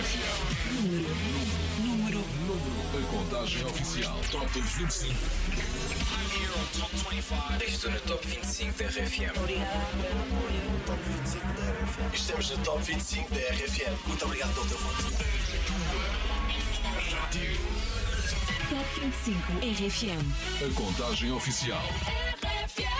Número. Número. A contagem oficial. Top 25. Estou no top 25 da RFM. Top 25 da RFM. Estamos no Top 25 da RFM. Muito obrigado pelo teu voto. Top 25 RFM. A contagem oficial.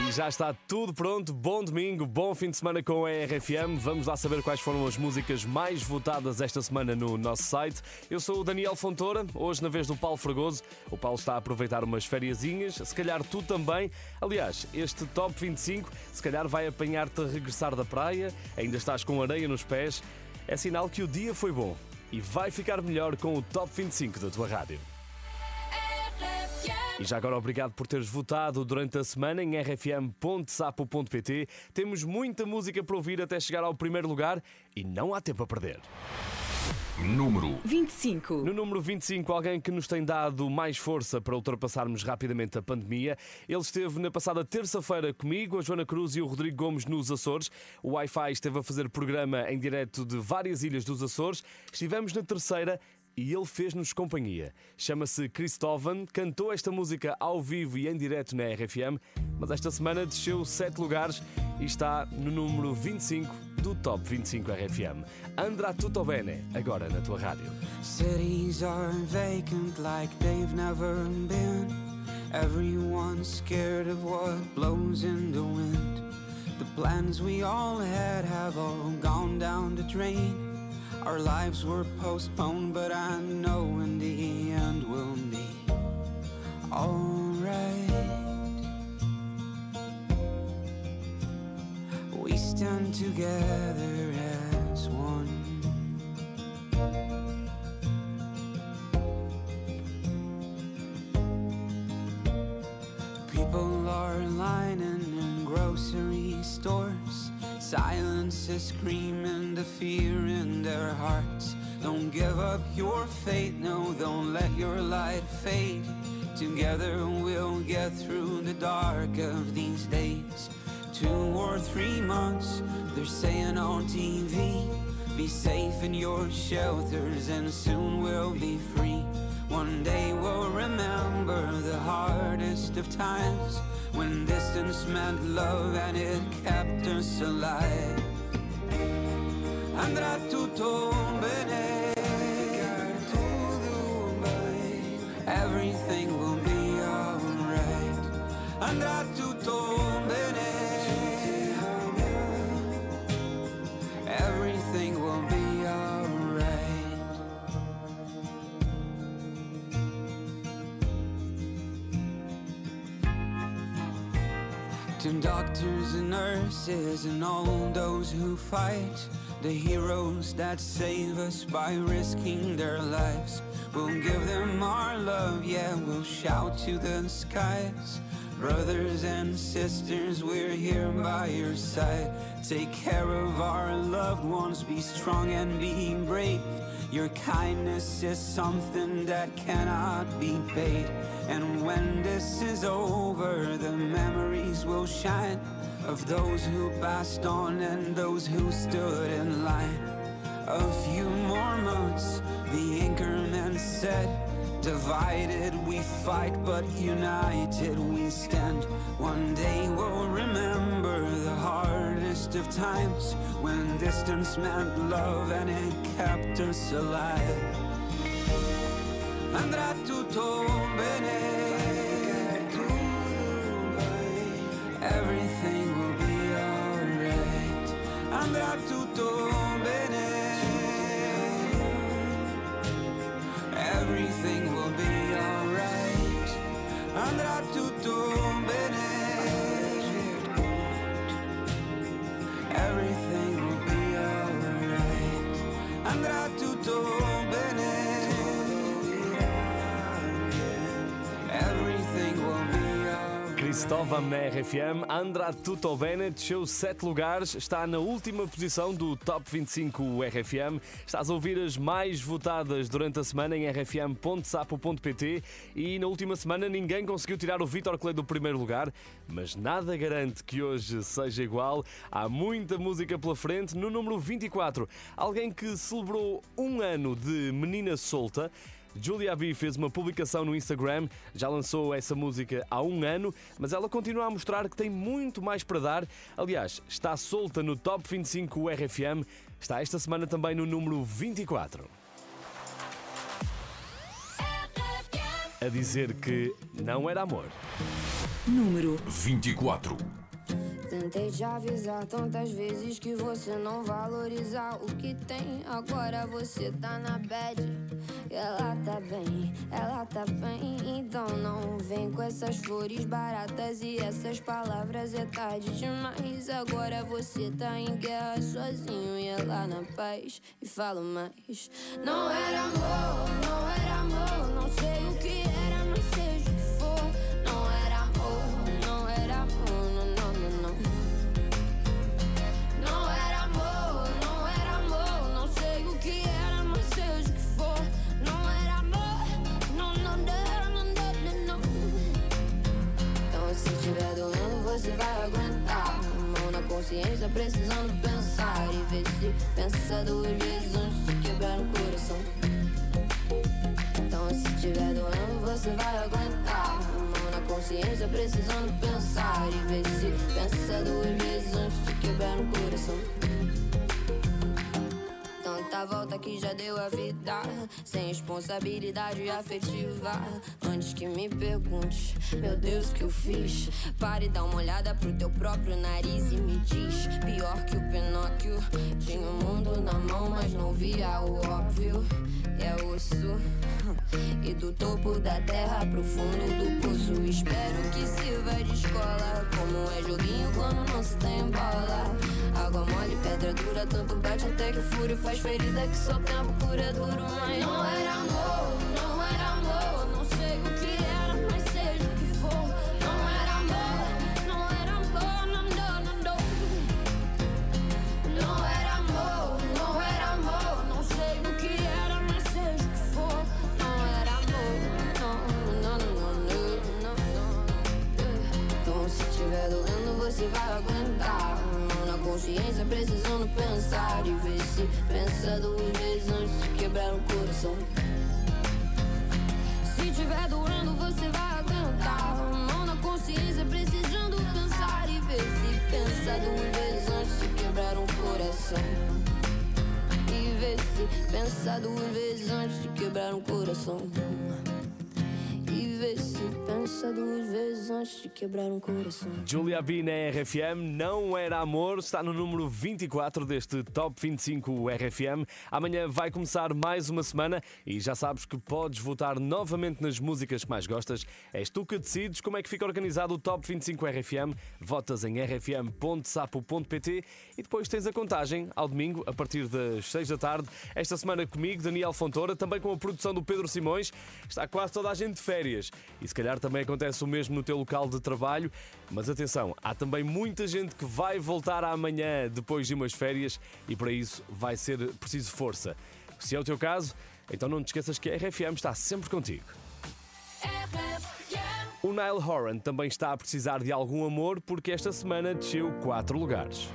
E já está tudo pronto. Bom domingo, bom fim de semana com a RFM. Vamos lá saber quais foram as músicas mais votadas esta semana no nosso site. Eu sou o Daniel Fontoura, hoje na vez do Paulo Fragoso. O Paulo está a aproveitar umas fériasinhas, se calhar tu também. Aliás, este Top 25 se calhar vai apanhar-te a regressar da praia, ainda estás com areia nos pés. É sinal que o dia foi bom e vai ficar melhor com o Top 25 da tua rádio. E já agora obrigado por teres votado durante a semana em rfm.sapo.pt. Temos muita música para ouvir até chegar ao primeiro lugar e não há tempo a perder. Número 25. No número 25, alguém que nos tem dado mais força para ultrapassarmos rapidamente a pandemia. Ele esteve na passada terça-feira comigo, a Joana Cruz e o Rodrigo Gomes nos Açores. O Wi-Fi esteve a fazer programa em direto de várias ilhas dos Açores. Estivemos na terceira e ele fez-nos companhia. Chama-se Cristóvão, cantou esta música ao vivo e em direto na RFM, mas esta semana desceu 7 lugares e está no número 25 do Top 25 RFM. Andrà tutto bene, agora na tua rádio. Cities are vacant like they've never been. Everyone's scared of what blows in the wind. The plans we all had have all gone down the drain. Our lives were postponed, but I know in the end we'll be alright. We stand together as one. People are lining in grocery stores. Silence is screaming the fear in their hearts. Don't give up your faith, no, don't let your light fade. Together we'll get through the dark of these days. Two or three months, they're saying on TV. Be safe in your shelters, and soon we'll be free. One day we'll remember the hardest of times when distance meant love and it kept us alive. Andrà tutto bene. Everything will be alright. Andrà tutto bene. To doctors and nurses and all those who fight, the heroes that save us by risking their lives. We'll give them our love, yeah, we'll shout to the skies. Brothers and sisters, we're here by your side. Take care of our loved ones, be strong and be brave. Your kindness is something that cannot be paid. And when this is over, the memories will shine of those who passed on and those who stood in line. A few more months, the anchorman said. Divided we fight, but united we stand. One day we'll remember hardest of times when distance meant love and it kept us alive. Andrà tutto bene. Everything will be alright. Andrà tutto bene. Everything will be alright. Andrà tutto bene. Stovam na RFM, Andra Tutto Bene desceu 7 lugares, está na última posição do Top 25 RFM. Estás a ouvir as mais votadas durante a semana em rfm.sapo.pt e na última semana ninguém conseguiu tirar o Vitor Clay do primeiro lugar, mas nada garante que hoje seja igual. Há muita música pela frente. No número 24, alguém que celebrou um ano de menina solta. Julia B fez uma publicação no Instagram, já lançou essa música há um ano, mas ela continua a mostrar que tem muito mais para dar. Aliás, está solta no Top 25 RFM, está esta semana também no número 24. A dizer que não era amor. Número 24. Tentei te avisar tantas vezes que você não valorizar o que tem. Agora você tá na bad. Ela tá bem, ela tá bem. Então não vem com essas flores baratas e essas palavras. É tarde demais. Agora você tá em guerra sozinho e ela na paz. E falo mais. Não era amor, não era amor. Não sei o que era, não seja consciência, precisando pensar. E ver se pensa duas vezes antes de quebrar o coração. Então se tiver doendo, você vai aguentar. Mão na consciência, precisando pensar. E ver se pensa duas vezes antes de quebrar o coração. Tanta volta que já deu a vida. Sem responsabilidade afetiva. Antes que me pergunte Meu Deus, que eu fiz? Pare e dá uma olhada pro teu próprio nariz E me diz. Pior que o Pinóquio Tinha o mundo na mão, mas não via o óbvio. É osso E do topo da terra pro fundo do poço. Espero que sirva de escola Como é joguinho quando não se tem bola Água mole, pedra dura, tanto bate até que fúria faz ferida que só tempo cura duro. Mas não era amor, consciência, precisando pensar e ver se pensa duas vezes antes de quebrar o coração. Se tiver doendo, você vai aguentar. Mão na consciência, precisando pensar e ver se pensa duas vezes antes de quebrar um coração. E ver se pensa duas vezes antes de quebrar um coração. Pensa duas vezes antes de quebrar um coração. Julia B na RFM, Não Era Amor, está no número 24 deste Top 25 RFM. Amanhã vai começar mais uma semana e já sabes que podes votar novamente nas músicas que mais gostas. És tu que decides como é que fica organizado o Top 25 RFM. Votas em rfm.sapo.pt e depois tens a contagem ao domingo, a partir das 6 da tarde. Esta semana comigo, Daniel Fontoura, também com a produção do Pedro Simões. Está quase toda a gente de férias e se calhar também acontece o mesmo no teu local de trabalho. Mas atenção, há também muita gente que vai voltar amanhã depois de umas férias e para isso vai ser preciso força. Se é o teu caso, então não te esqueças que a RFM está sempre contigo. O Nile Horan também está a precisar de algum amor porque esta semana desceu 4 lugares.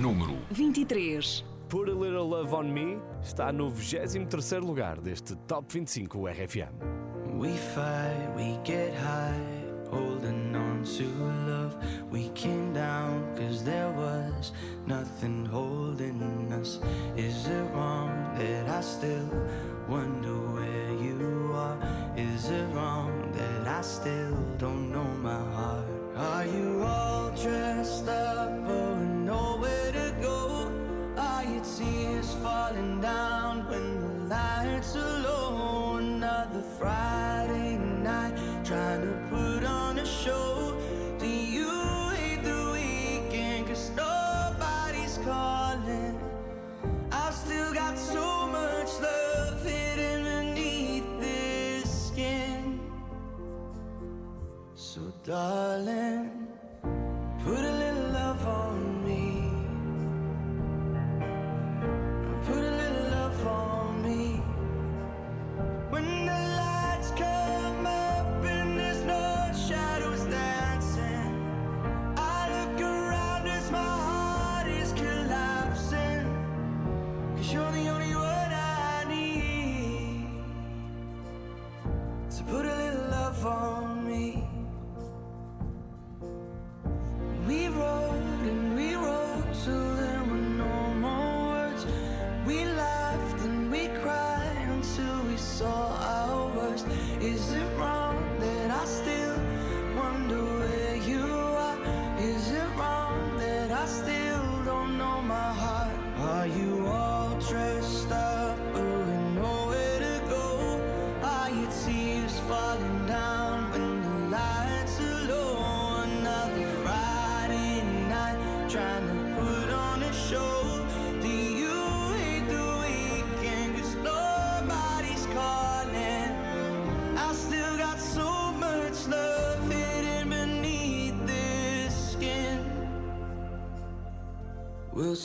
Número 23. Put a Little Love on Me está no 23 lugar deste Top 25 RFM. We fight, we get high, holding on to love. We came down cause there was nothing holding us. Is it wrong that I still wonder where you are? Is it wrong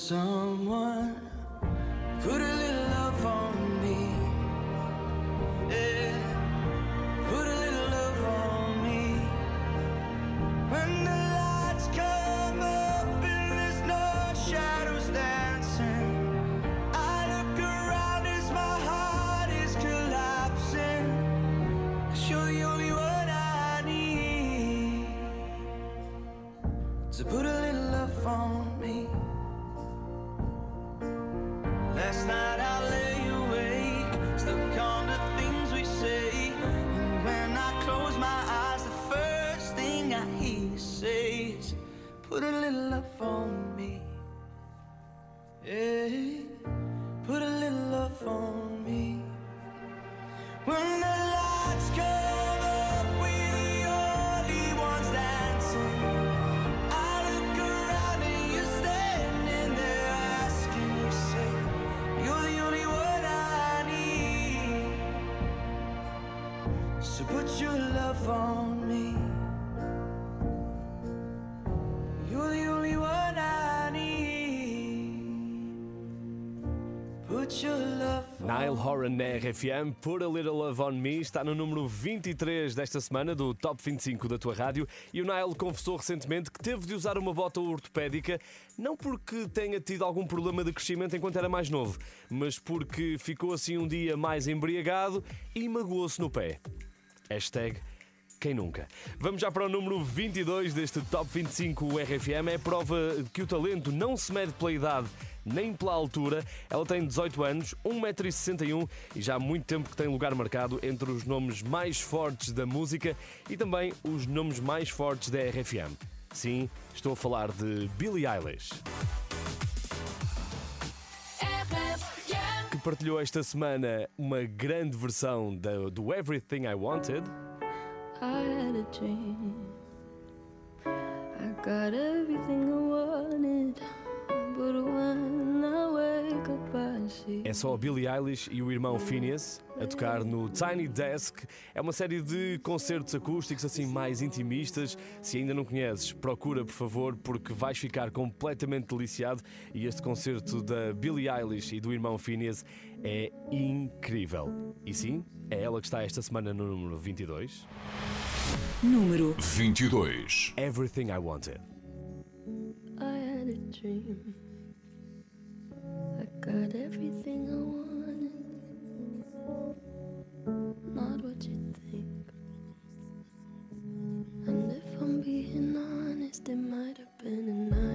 sun. Nile Horan na RFM, Put a Little Love on Me, está no número 23 desta semana do Top 25 da tua rádio. E o Nile confessou recentemente que teve de usar uma bota ortopédica, não porque tenha tido algum problema de crescimento enquanto era mais novo, mas porque ficou assim um dia mais embriagado e magoou-se no pé. Hashtag quem nunca? Vamos já para o número 22 deste Top 25 RFM. É prova de que o talento não se mede pela idade nem pela altura. Ela tem 18 anos, 1,61m e já há muito tempo que tem lugar marcado entre os nomes mais fortes da música e também os nomes mais fortes da RFM. Sim, estou a falar de Billie Eilish. Que partilhou esta semana uma grande versão do Everything I Wanted. I had a dream. I got everything I wanted. É só a Billie Eilish e o irmão Phineas a tocar no Tiny Desk. É uma série de concertos acústicos assim mais intimistas. Se ainda não conheces, procura por favor, porque vais ficar completamente deliciado. E este concerto da Billie Eilish e do irmão Phineas é incrível. E sim, é ela que está esta semana no número 22. Número 22. Everything I Wanted. I had a dream. I got everything I wanted. Not what you think. And if I'm being honest, it might have been a nightmare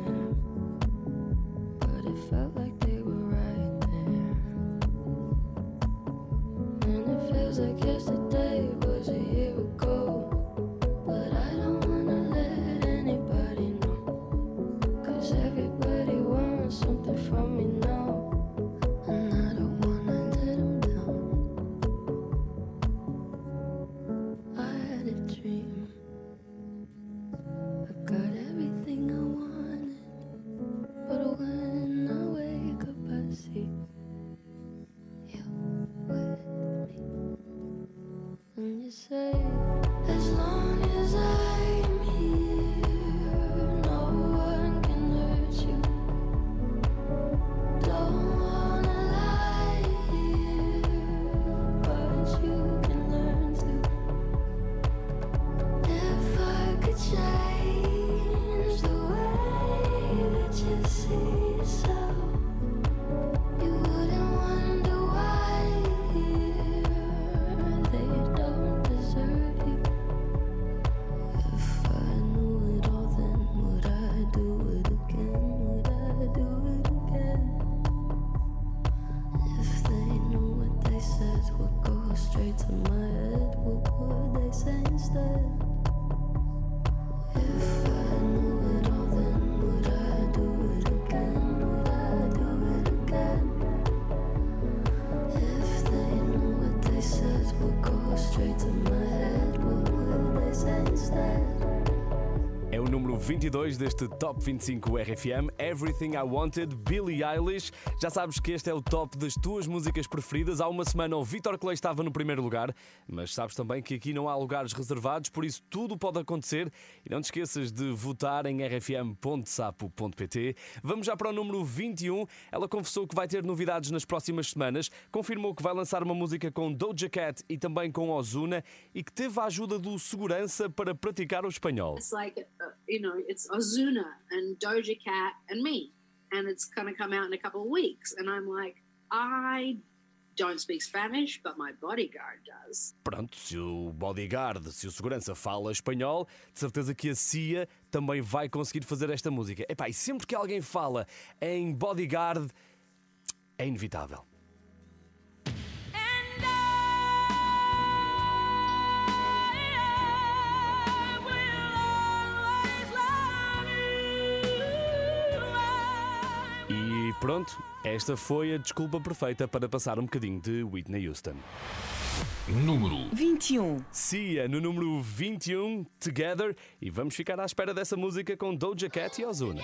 22 deste Top 25 RFM, Everything I Wanted, Billie Eilish. Já sabes que este é o top das tuas músicas preferidas. Há uma semana o Vitor Clay estava no primeiro lugar, mas sabes também que aqui não há lugares reservados, por isso tudo pode acontecer. E não te esqueças de votar em rfm.sapo.pt. Vamos já para o número 21. Ela confessou que vai ter novidades nas próximas semanas, confirmou que vai lançar uma música com Doja Cat e também com Ozuna e que teve a ajuda do segurança para praticar o espanhol. It's like, uh, you know, it's Ozuna and Doja Cat and me. And it's going to come out in a couple of weeks. And I'm like, I don't speak Spanish, but my bodyguard does. Pronto, se o bodyguard, se o segurança fala espanhol, de certeza que a CIA também vai conseguir fazer esta música. Epá, e sempre que alguém fala em bodyguard, é inevitável. Pronto, esta foi a desculpa perfeita para passar um bocadinho de Whitney Houston. Número 21. Cia no número 21, Together, e vamos ficar à espera dessa música com Doja Cat e Ozuna.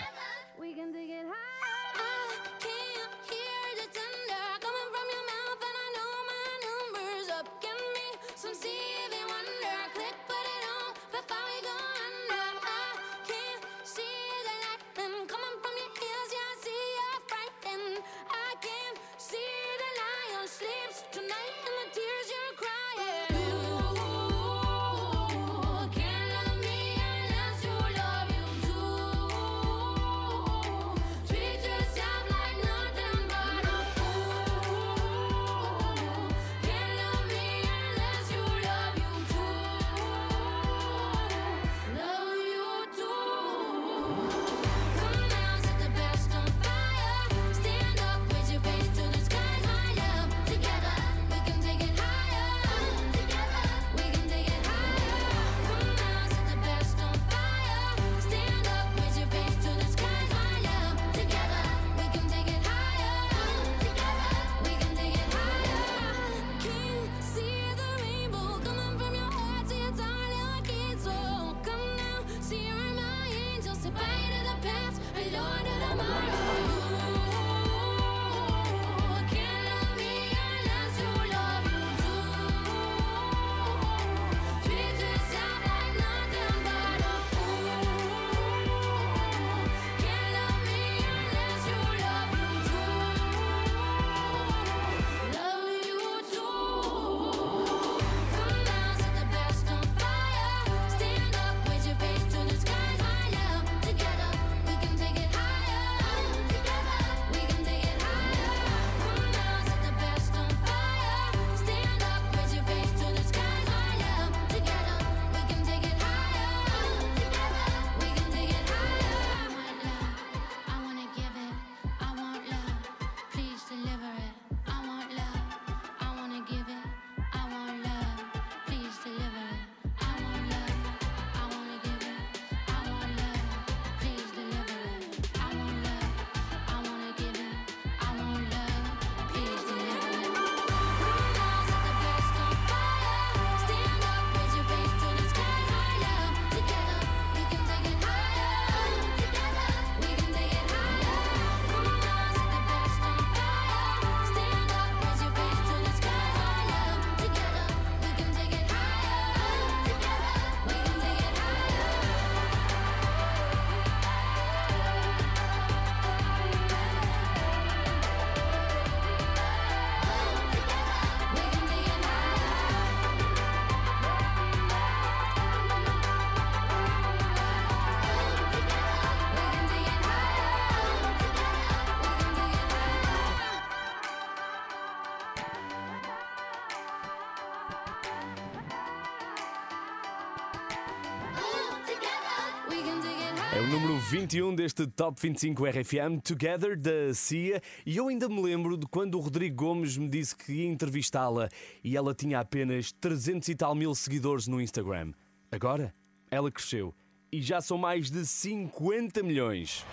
21 deste Top 25 RFM, Together, da CIA. E eu ainda me lembro de quando o Rodrigo Gomes me disse que ia entrevistá-la e ela tinha apenas 300 e tal mil seguidores no Instagram. Agora, ela cresceu e já são mais de 50 milhões.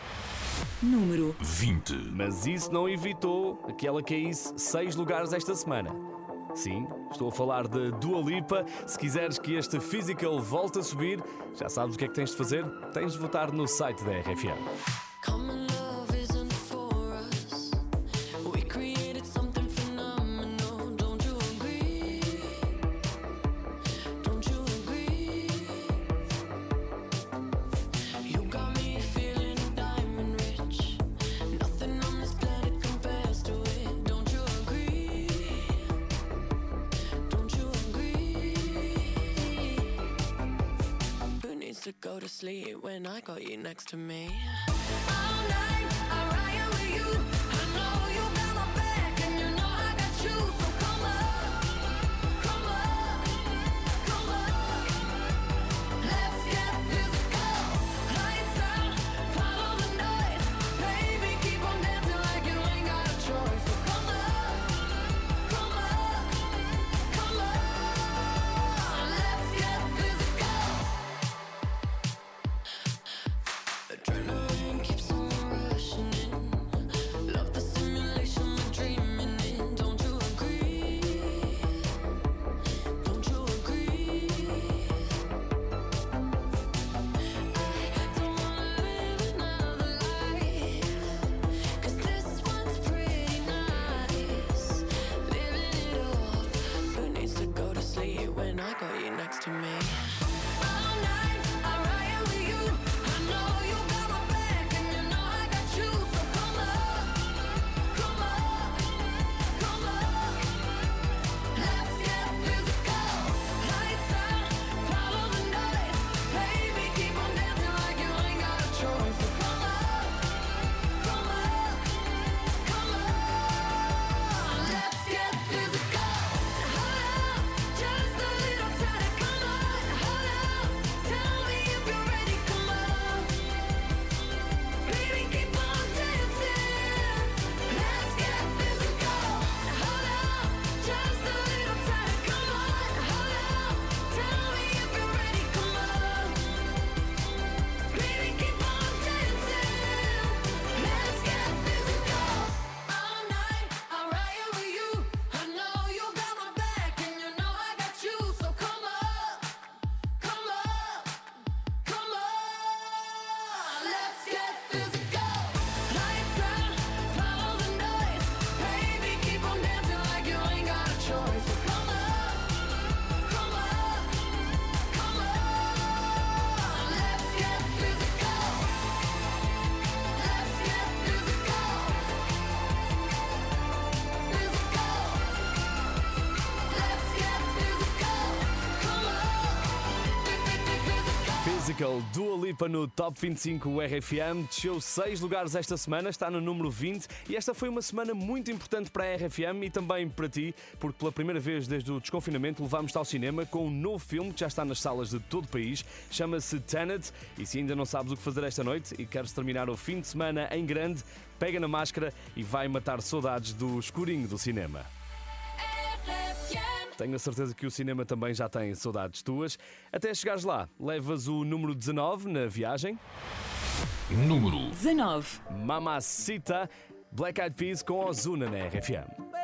Número 20. Mas isso não evitou que ela caísse 6 lugares esta semana. Sim, estou a falar de Dua Lipa. Se quiseres que este Physical volte a subir, já sabes o que é que tens de fazer? Tens de votar no site da RFM. sleep when I got you next to me. All night. Dualipa no Top 25 RFM, desceu 6 lugares esta semana, está no número 20 e esta foi uma semana muito importante para a RFM e também para ti, porque pela primeira vez desde o desconfinamento levámos-te ao cinema com um novo filme que já está nas salas de todo o país, chama-se Tenet e se ainda não sabes o que fazer esta noite e queres terminar o fim de semana em grande, pega na máscara e vai matar saudades do escurinho do cinema. RFM. Tenho a certeza que o cinema também já tem saudades tuas. Até chegares lá, levas o número 19 na viagem. Número 19. Mamacita, Black Eyed Peas com Ozuna na RFM.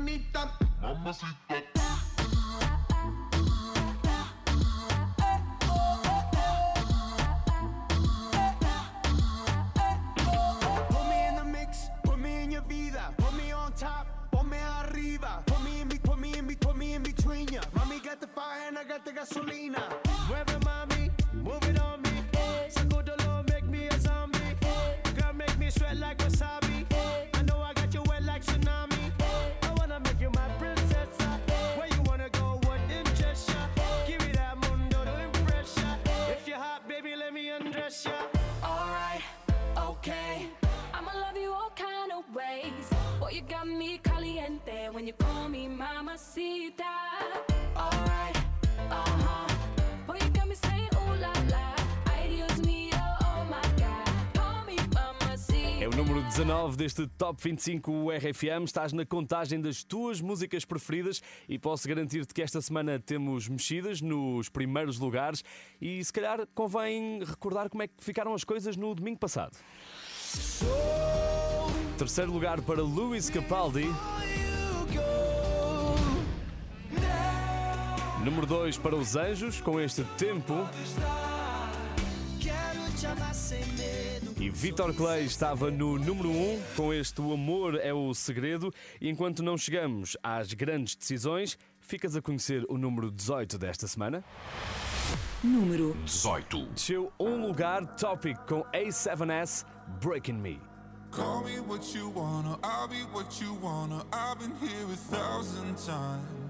Bonita. Mamacita. Put me in the mix, put me in your vida, put me on top, ponme arriba, put me in, put me in, put me in between ya. Mommy got the fire and I got the gasolina. 19 deste Top 25 RFM. Estás na contagem das tuas músicas preferidas e posso garantir-te que esta semana temos mexidas nos primeiros lugares e se calhar convém recordar como é que ficaram as coisas no domingo passado. Terceiro lugar para Luis Capaldi. Número 2 para os Anjos, com este tempo. E Vitor Clay estava no número 1 um, com este O Amor é o Segredo. E enquanto não chegamos às grandes decisões, ficas a conhecer o número 18 desta semana. Número 18. Desceu um lugar, Topic com A7S, Breaking Me. Call me what you wanna, I'll be what you wanna. I've been here a thousand times.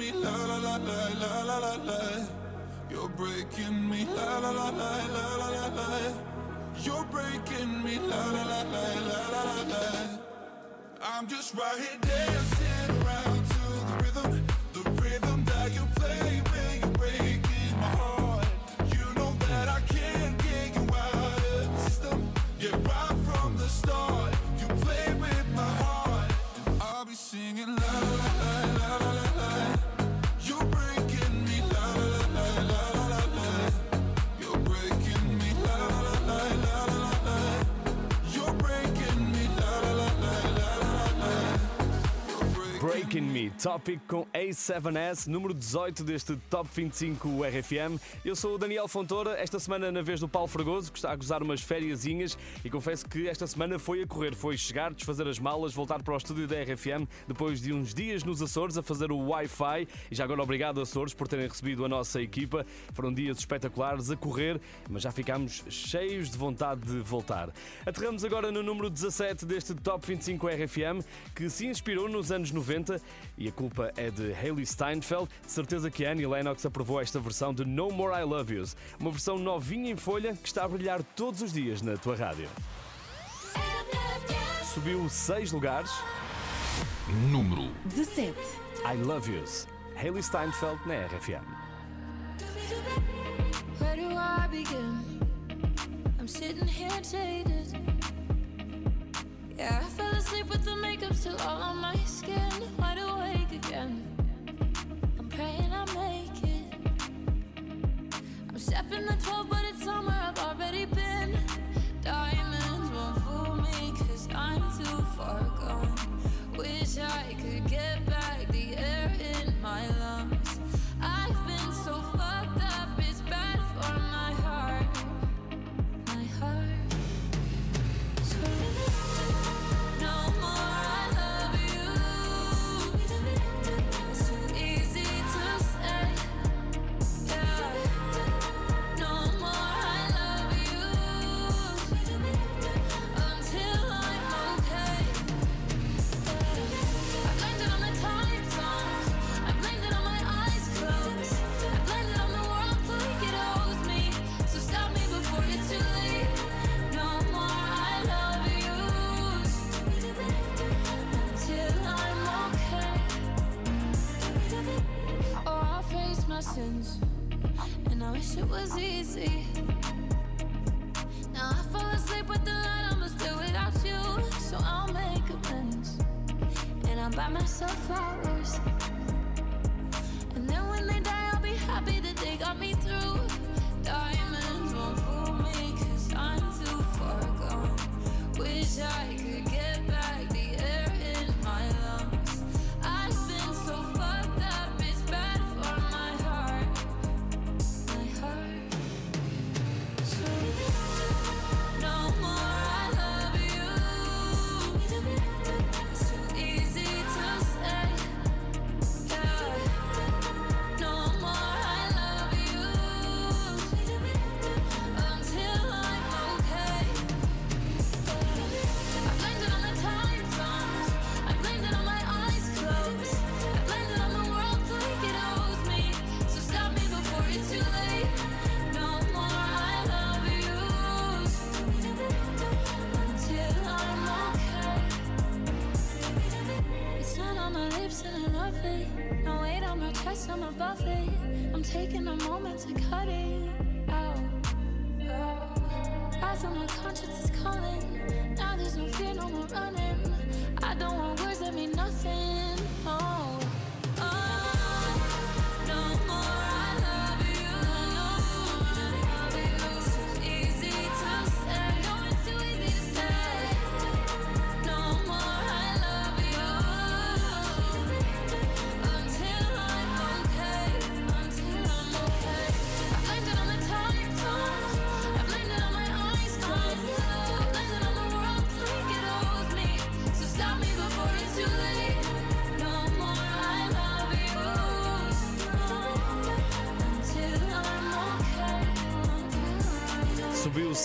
la la la la la. You're breaking me la la la la la la la la. You're breaking me la la la la la la la. I'm just right here dancing Talking Me, Topic com A7S, número 18 deste Top 25 RFM. Eu sou o Daniel Fontoura, esta semana na vez do Paulo Fragoso, que está a gozar umas fériasinhas e confesso que esta semana foi a correr, foi chegar, desfazer as malas, voltar para o estúdio da RFM depois de uns dias nos Açores a fazer o Wi-Fi. E já agora obrigado Açores por terem recebido a nossa equipa. Foram dias espetaculares a correr, mas já ficámos cheios de vontade de voltar. Aterramos agora no número 17 deste Top 25 RFM, que se inspirou nos anos 90 e a culpa é de Hayley Steinfeld. De certeza que Annie Lennox aprovou esta versão de No More I Love Yous, uma versão novinha em folha que está a brilhar todos os dias na tua rádio. Subiu 6 lugares. Número 17. I Love Yous, Hayley Steinfeld na RFM. Where do I begin? I'm sitting here jaded. Yeah, I fell asleep with the makeup still all on my skin. Wide awake again. I'm praying I make it. I'm stepping the 12, but it's somewhere I've already been. Diamonds won't fool me, cause I'm too far gone. Wish I could get back the air in my lungs. Sins, and I wish it was easy. Now I fall asleep with the light, I'ma still without you. So I'll make amends. And I'll buy myself flowers. And then when they die, I'll be happy that they got me through. Diamonds won't fool me, cause I'm too far gone. Wish I taking a moment to cut it out. Oh, I feel my conscience is calling. Now there's no fear, no more running. I don't want words that mean nothing.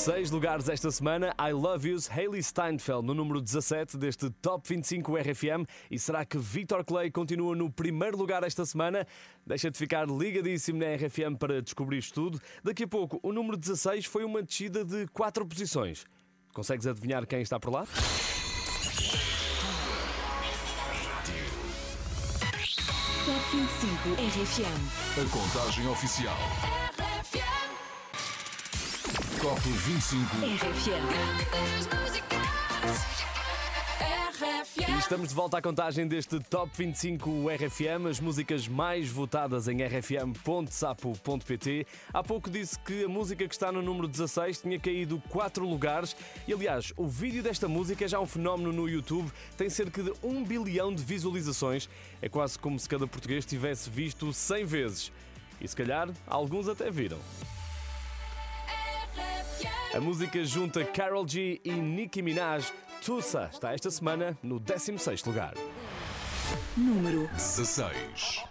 6 lugares esta semana. I Love Yous, Hayley Steinfeld, no número 17 deste Top 25 RFM. E será que Victor Clay continua no primeiro lugar esta semana? Deixa de ficar ligadíssimo na RFM para descobrir isto tudo. Daqui a pouco, o número 16 foi uma descida de 4 posições. Consegues adivinhar quem está por lá? Top 25 RFM. A contagem oficial. Top 25 RFM. RFM E estamos de volta à contagem deste Top 25 RFM, as músicas mais votadas em rfm.sapo.pt. Há pouco disse que a música que está no número 16 tinha caído 4 lugares. E aliás, o vídeo desta música é já um fenómeno no YouTube, tem cerca de 1 bilhão de visualizações. É quase como se cada português tivesse visto 100 vezes. E se calhar, alguns até viram. A música junta Carol G e Nicki Minaj, Tussa, está esta semana no 16º lugar. Número 16.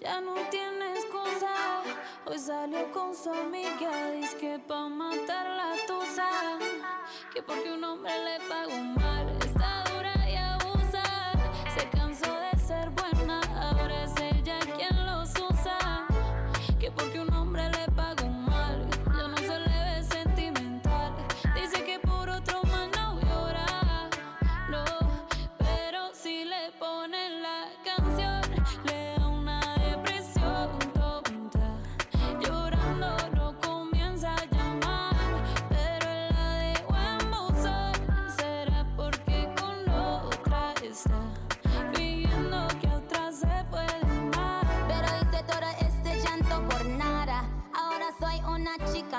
Ya no tiene excusa. Hoy salió con su amiga. Dice que pa' matar la tusa. Que porque un hombre le pagó mal.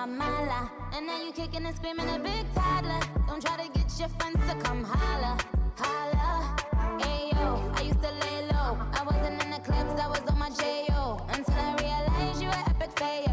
Mala. And now you kicking and screaming a big toddler. Don't try to get your friends to come holla. Holla. Ayo, I used to lay low. I wasn't in the clubs, I was on my J.O. Until I realized you were epic fail.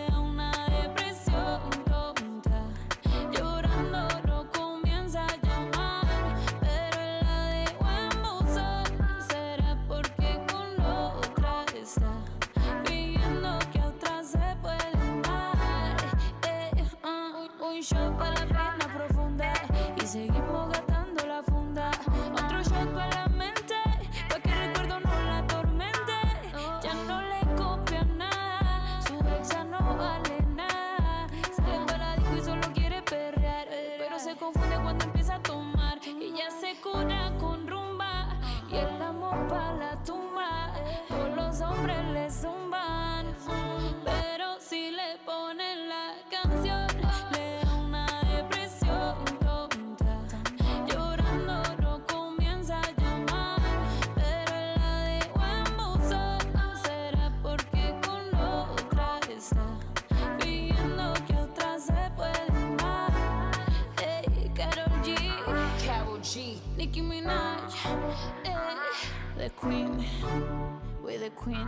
Nicki Minaj, ey, the Queen, we the Queen.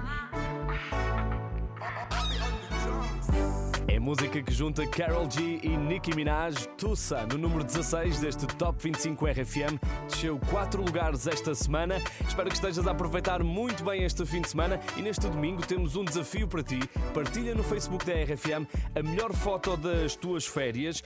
É música que junta Carol G e Nicki Minaj, Tussa, no número 16 deste Top 25 RFM. Desceu 4 lugares esta semana. Espero que estejas a aproveitar muito bem este fim de semana. E neste domingo temos um desafio para ti. Partilha no Facebook da RFM a melhor foto das tuas férias.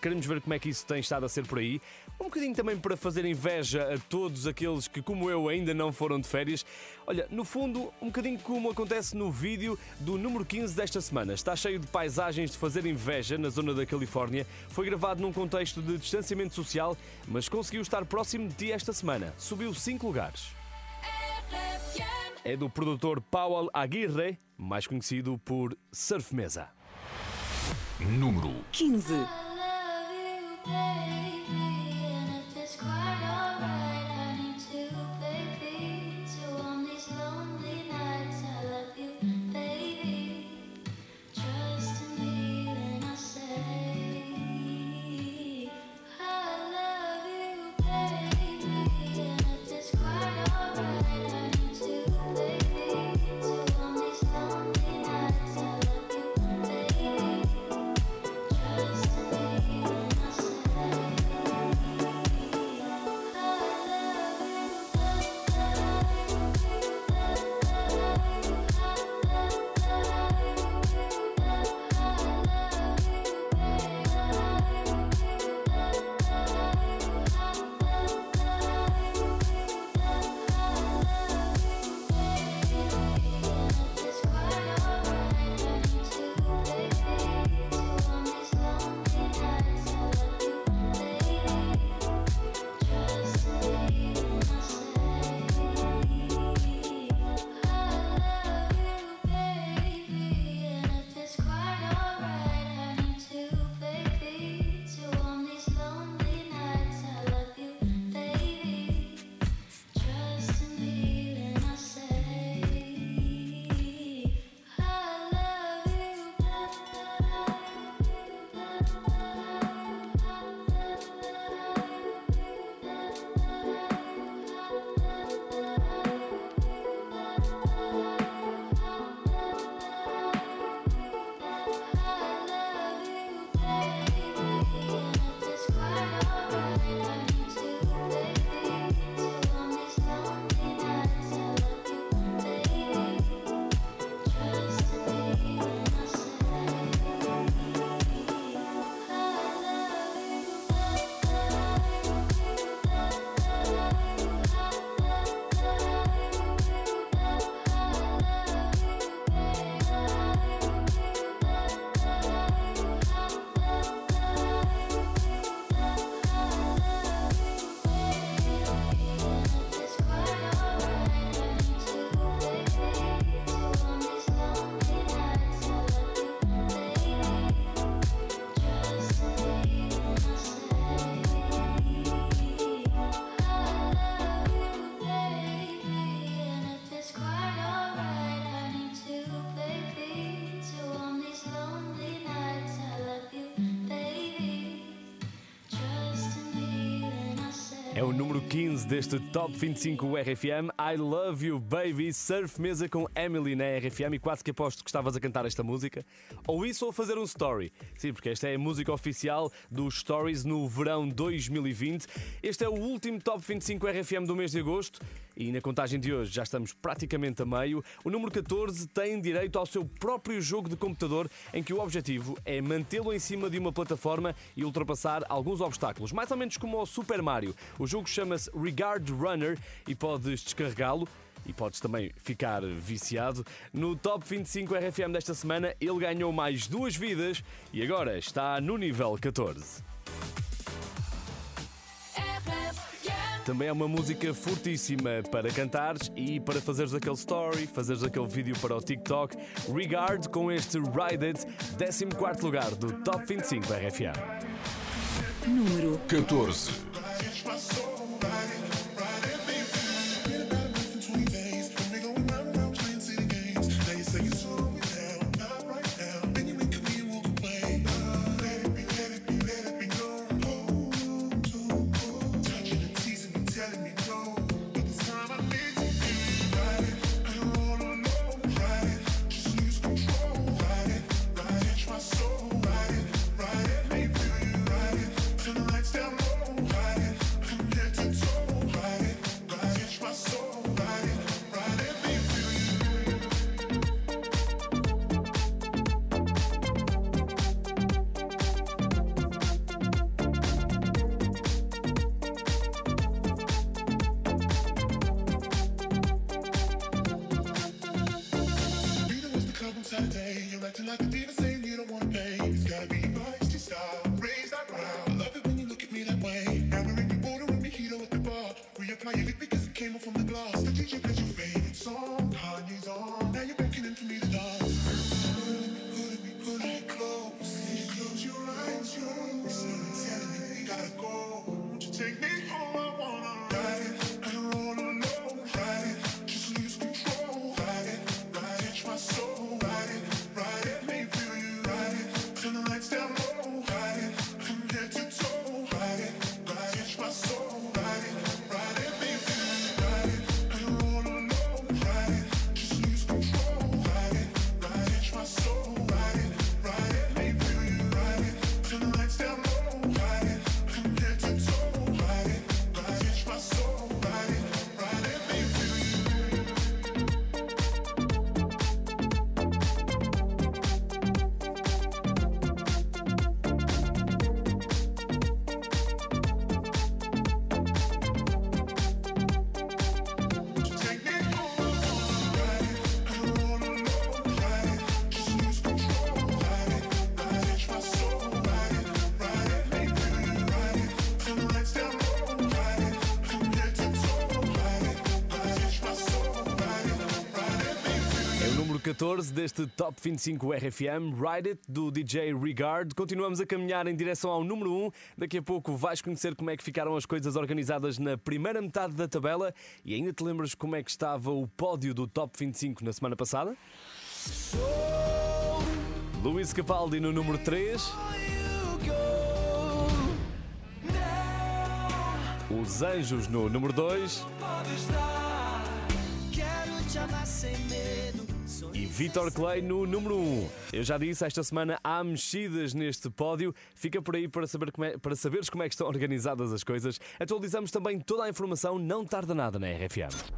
Queremos ver como é que isso tem estado a ser por aí. Um bocadinho também para fazer inveja a todos aqueles que, como eu, ainda não foram de férias. Olha, no fundo, um bocadinho como acontece no vídeo do número 15 desta semana. Está cheio de paisagens de fazer inveja na zona da Califórnia. Foi gravado num contexto de distanciamento social, mas conseguiu estar próximo de ti esta semana. Subiu 5 lugares. É do produtor Powell Aguirre, mais conhecido por Surf Mesa. Número 15. 15 deste Top 25 RFM. I Love You Baby, surf mesa com Emily na RFM e quase que aposto que estavas a cantar esta música. Ou isso ou fazer um story. Sim, porque esta é a música oficial dos Stories no verão 2020. Este é o último Top 25 RFM do mês de agosto e na contagem de hoje já estamos praticamente a meio. O número 14 tem direito ao seu próprio jogo de computador em que o objetivo é mantê-lo em cima de uma plataforma e ultrapassar alguns obstáculos, mais ou menos como o Super Mario. O jogo chama-se Regard Runner e podes descarregá-lo. E podes também ficar viciado. No Top 25 RFM desta semana, ele ganhou mais duas vidas e agora está no nível 14. Também é uma música fortíssima para cantares e para fazeres aquele story, fazeres aquele vídeo para o TikTok. Regard com este Ride It, 14 lugar do Top 25 RFM. Número 14. 14 deste Top 25 RFM, Ride It, do DJ Regard. Continuamos a caminhar em direção ao número 1. Daqui a pouco vais conhecer como é que ficaram as coisas organizadas na primeira metade da tabela. E ainda te lembras como é que estava o pódio do Top 25 na semana passada? Luís Capaldi no número 3. Os Anjos no número 2. E Vitor Clay no número 1. Eu já disse, esta semana há mexidas neste pódio. Fica por aí para, saber como é- para saberes como é que estão organizadas as coisas. Atualizamos também toda a informação, não tarda nada na RFM.